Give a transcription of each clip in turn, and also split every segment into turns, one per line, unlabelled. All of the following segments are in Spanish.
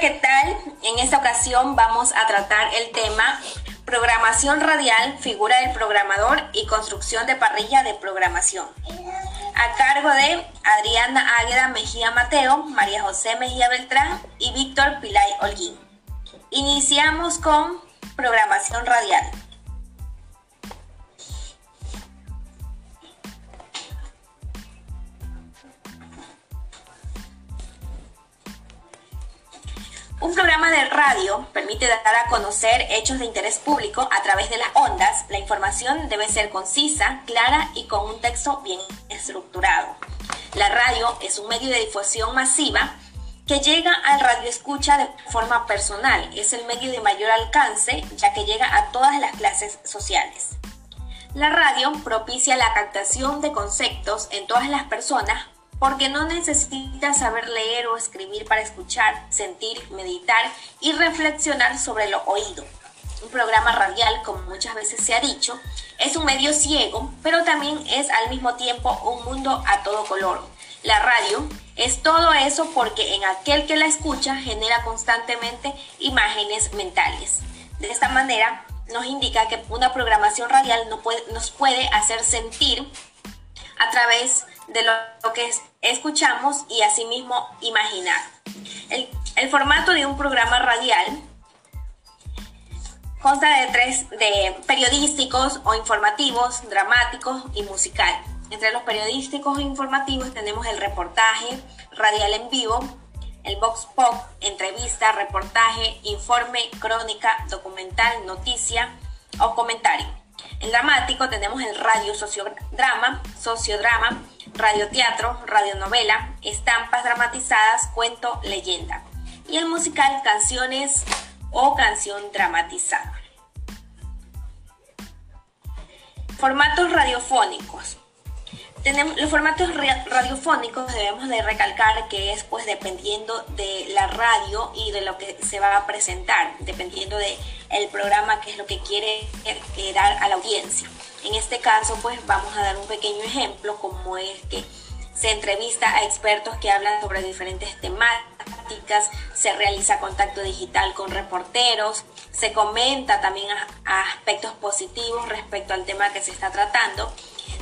¿qué tal? En esta ocasión vamos a tratar el tema programación radial, figura del programador y construcción de parrilla de programación. A cargo de Adriana Águeda Mejía Mateo, María José Mejía Beltrán y Víctor Pilay Holguín. Iniciamos con programación radial. Un programa de radio permite dar a conocer hechos de interés público a través de las ondas. La información debe ser concisa, clara y con un texto bien estructurado. La radio es un medio de difusión masiva que llega al radio escucha de forma personal. Es el medio de mayor alcance ya que llega a todas las clases sociales. La radio propicia la captación de conceptos en todas las personas porque no necesitas saber leer o escribir para escuchar, sentir, meditar y reflexionar sobre lo oído. Un programa radial, como muchas veces se ha dicho, es un medio ciego, pero también es al mismo tiempo un mundo a todo color. La radio es todo eso porque en aquel que la escucha genera constantemente imágenes mentales. De esta manera nos indica que una programación radial nos puede hacer sentir a través de lo que escuchamos y asimismo imaginar. El, el formato de un programa radial consta de tres de periodísticos o informativos, dramáticos y musical. Entre los periodísticos e informativos tenemos el reportaje radial en vivo, el Vox Pop, entrevista, reportaje, informe, crónica, documental, noticia o comentario. En dramático tenemos el radio sociodrama, sociodrama, radioteatro, radionovela, estampas dramatizadas, cuento, leyenda. Y el musical canciones o canción dramatizada. Formatos radiofónicos. Tenemos, los formatos radiofónicos debemos de recalcar que es pues dependiendo de la radio y de lo que se va a presentar, dependiendo de el programa que es lo que quiere dar a la audiencia. En este caso pues vamos a dar un pequeño ejemplo como es que se entrevista a expertos que hablan sobre diferentes temáticas, se realiza contacto digital con reporteros, se comenta también aspectos positivos respecto al tema que se está tratando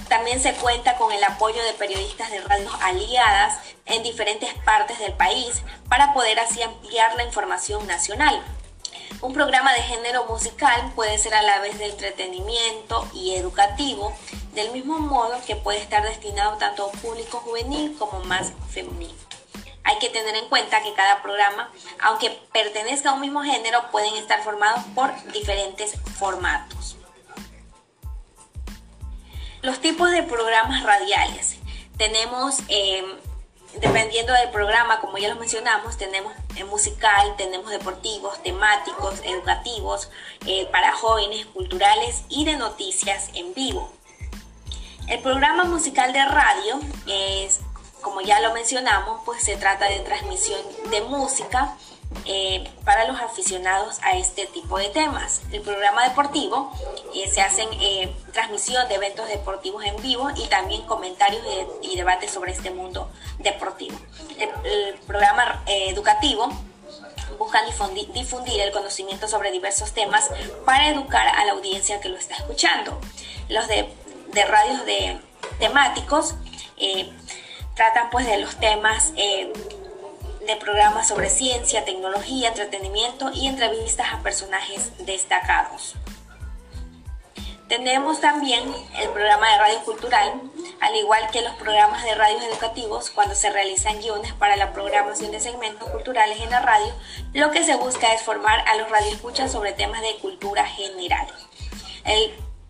también se cuenta con el apoyo de periodistas de radios aliadas en diferentes partes del país para poder así ampliar la información nacional. Un programa de género musical puede ser a la vez de entretenimiento y educativo, del mismo modo que puede estar destinado tanto a un público juvenil como más femenino. Hay que tener en cuenta que cada programa, aunque pertenezca a un mismo género, pueden estar formados por diferentes formatos. Los tipos de programas radiales. Tenemos, eh, dependiendo del programa, como ya lo mencionamos, tenemos musical, tenemos deportivos, temáticos, educativos, eh, para jóvenes, culturales y de noticias en vivo. El programa musical de radio es, como ya lo mencionamos, pues se trata de transmisión de música eh, para los aficionados a este tipo de temas. El programa deportivo eh, se hacen eh, transmisión de eventos deportivos en vivo y también comentarios y, debates sobre este mundo deportivo. El, programa educativo busca difundir, el conocimiento sobre diversos temas para educar a la audiencia que lo está escuchando. Los de, de radios de temáticos tratan pues de los temas de programas sobre ciencia, tecnología, entretenimiento y entrevistas a personajes destacados. Tenemos también el programa de radio cultural, al igual que los programas de radios educativos, cuando se realizan guiones para la programación de segmentos culturales en la radio, lo que se busca es formar a los radioescuchas sobre temas de cultura general.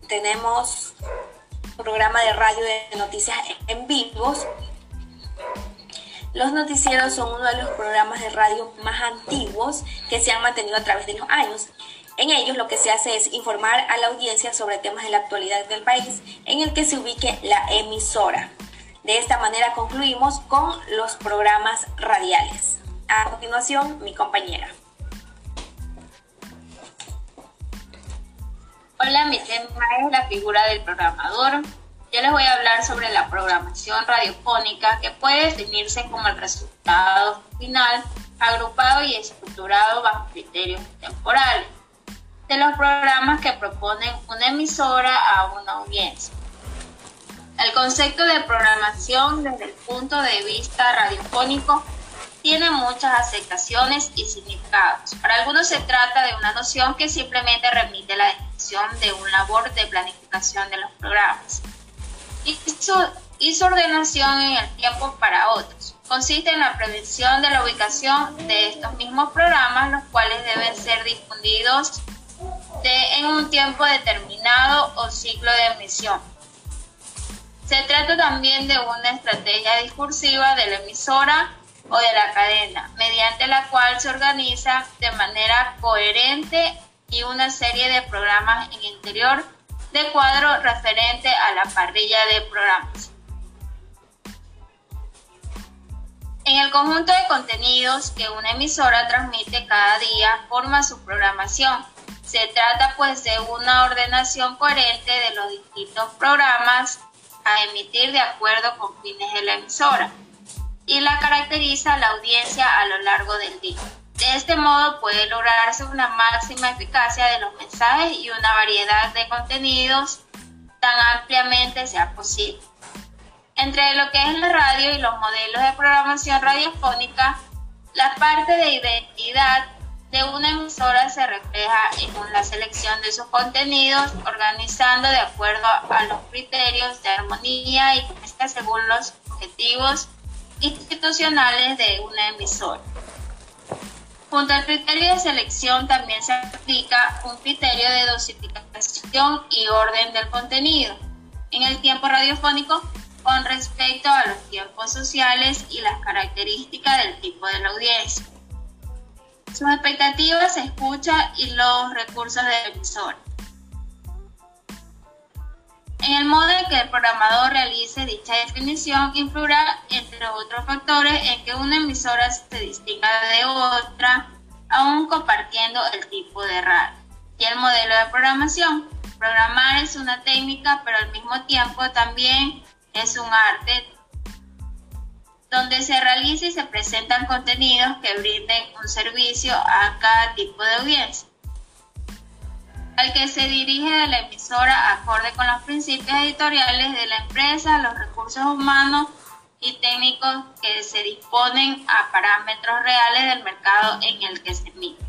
tenemos programa de radio de noticias en vivos, los noticieros son uno de los programas de radio más antiguos que se han mantenido a través de los años. En ellos lo que se hace es informar a la audiencia sobre temas de la actualidad del país en el que se ubique la emisora. De esta manera concluimos con los programas radiales. A continuación, mi compañera.
Hola, mi tema es la figura del programador. Yo les voy a hablar sobre la programación radiofónica que puede definirse como el resultado final agrupado y estructurado bajo criterios temporales de los programas que proponen una emisora a una audiencia. El concepto de programación desde el punto de vista radiofónico tiene muchas aceptaciones y significados. Para algunos se trata de una noción que simplemente remite a la definición de un labor de planificación de los programas y su, ordenación en el tiempo para otros. Consiste en la prevención de la ubicación de estos mismos programas, los cuales deben ser difundidos en un tiempo determinado o ciclo de emisión. Se trata también de una estrategia discursiva de la emisora o de la cadena, mediante la cual se organiza de manera coherente y una serie de programas en interior de cuadro referente a la parrilla de programas. En el conjunto de contenidos que una emisora transmite cada día forma su programación se trata pues de una ordenación coherente de los distintos programas a emitir de acuerdo con fines de la emisora y la caracteriza la audiencia a lo largo del día. De este modo puede lograrse una máxima eficacia de los mensajes y una variedad de contenidos tan ampliamente sea posible. Entre lo que es la radio y los modelos de programación radiofónica, la parte de identidad de una emisora se refleja en la selección de sus contenidos, organizando de acuerdo a los criterios de armonía y según los objetivos institucionales de una emisora. Junto al criterio de selección también se aplica un criterio de dosificación y orden del contenido en el tiempo radiofónico con respecto a los tiempos sociales y las características del tipo de la audiencia sus expectativas, se escucha y los recursos del emisor. En el modo en que el programador realice dicha definición influirá, entre otros factores, en que una emisora se distinga de otra, aún compartiendo el tipo de radio y el modelo de programación. Programar es una técnica, pero al mismo tiempo también es un arte donde se realiza y se presentan contenidos que brinden un servicio a cada tipo de audiencia, al que se dirige la emisora acorde con los principios editoriales de la empresa, los recursos humanos y técnicos que se disponen a parámetros reales del mercado en el que se emite.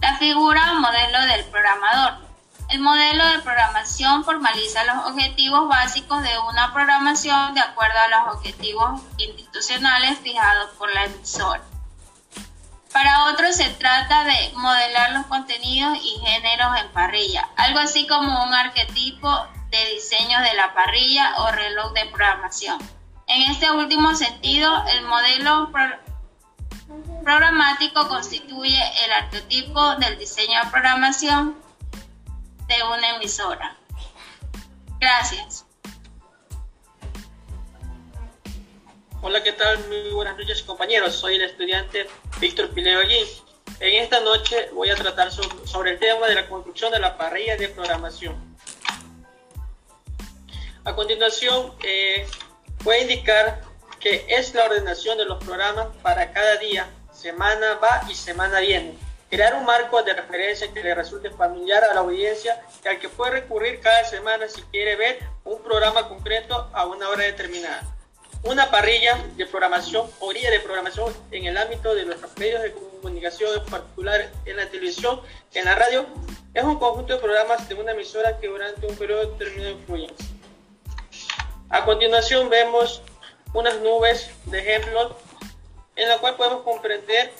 La figura o modelo del programador el modelo de programación formaliza los objetivos básicos de una programación de acuerdo a los objetivos institucionales fijados por la emisora. Para otros se trata de modelar los contenidos y géneros en parrilla, algo así como un arquetipo de diseño de la parrilla o reloj de programación. En este último sentido, el modelo programático constituye el arquetipo del diseño de programación de una emisora. Gracias.
Hola, ¿qué tal? Muy buenas noches compañeros. Soy el estudiante Víctor Pileo. En esta noche voy a tratar sobre el tema de la construcción de la parrilla de programación. A continuación, eh, voy a indicar que es la ordenación de los programas para cada día, semana va y semana viene Crear un marco de referencia que le resulte familiar a la audiencia y al que puede recurrir cada semana si quiere ver un programa concreto a una hora determinada. Una parrilla de programación o guía de programación en el ámbito de nuestros medios de comunicación, en particular en la televisión, en la radio, es un conjunto de programas de una emisora que durante un periodo determinado influyen. A continuación vemos unas nubes de ejemplos en la cual podemos comprender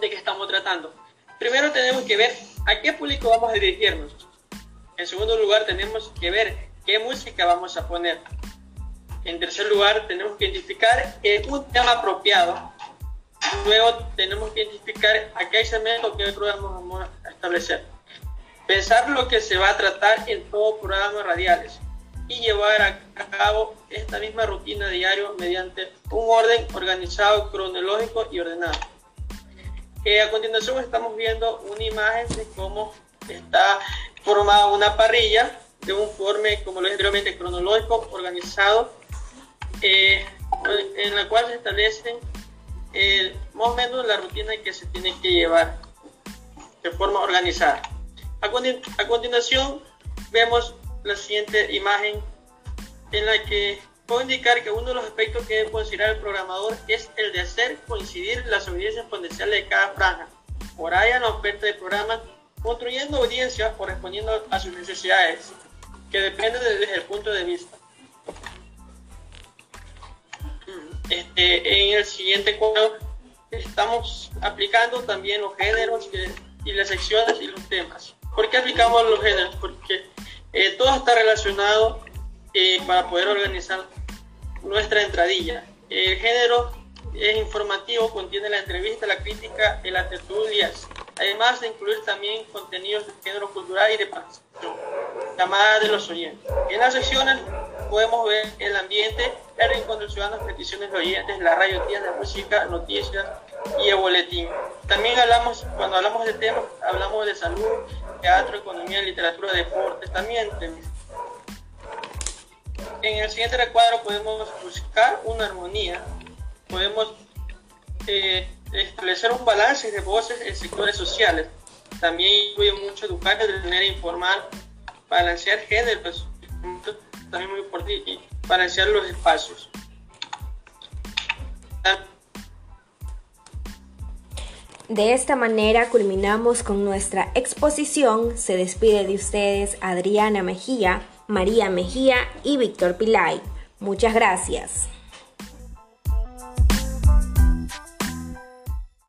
de qué estamos tratando. Primero tenemos que ver a qué público vamos a dirigirnos. En segundo lugar tenemos que ver qué música vamos a poner. En tercer lugar tenemos que identificar un tema apropiado. Luego tenemos que identificar a qué segmento, qué programa vamos a establecer. Pensar lo que se va a tratar en todos programas radiales y llevar a cabo esta misma rutina diario mediante un orden organizado, cronológico y ordenado a continuación estamos viendo una imagen de cómo está formada una parrilla de un forme, como lo dije anteriormente, cronológico, organizado, eh, en la cual se establecen eh, más o menos la rutina que se tiene que llevar de forma organizada. A, a continuación vemos la siguiente imagen en la que puedo indicar que uno de los aspectos que debe considerar el programador es el de hacer coincidir las audiencias potenciales de cada franja, ahí en la oferta de programa, construyendo audiencias correspondiendo a sus necesidades, que dependen desde el punto de vista. Este, en el siguiente cuadro estamos aplicando también los géneros y las secciones y los temas. ¿Por qué aplicamos los géneros? Porque eh, todo está relacionado eh, para poder organizar nuestra entradilla. El género es informativo, contiene la entrevista, la crítica las tertulias, además de incluir también contenidos de género cultural y de participación, llamada de los oyentes. En las secciones podemos ver el ambiente, el rincón del ciudadano, peticiones de oyentes, la radio, tienda de música, noticias y el boletín. También hablamos, cuando hablamos de temas, hablamos de salud, teatro, economía, literatura, deportes, también En el siguiente recuadro podemos buscar una armonía, podemos eh, establecer un balance de voces en sectores sociales. También incluye mucho educar de manera informal, balancear géneros, también muy importante, y balancear los espacios.
De esta manera culminamos con nuestra exposición. Se despide de ustedes Adriana Mejía, María Mejía y Víctor Pilay. Muchas gracias.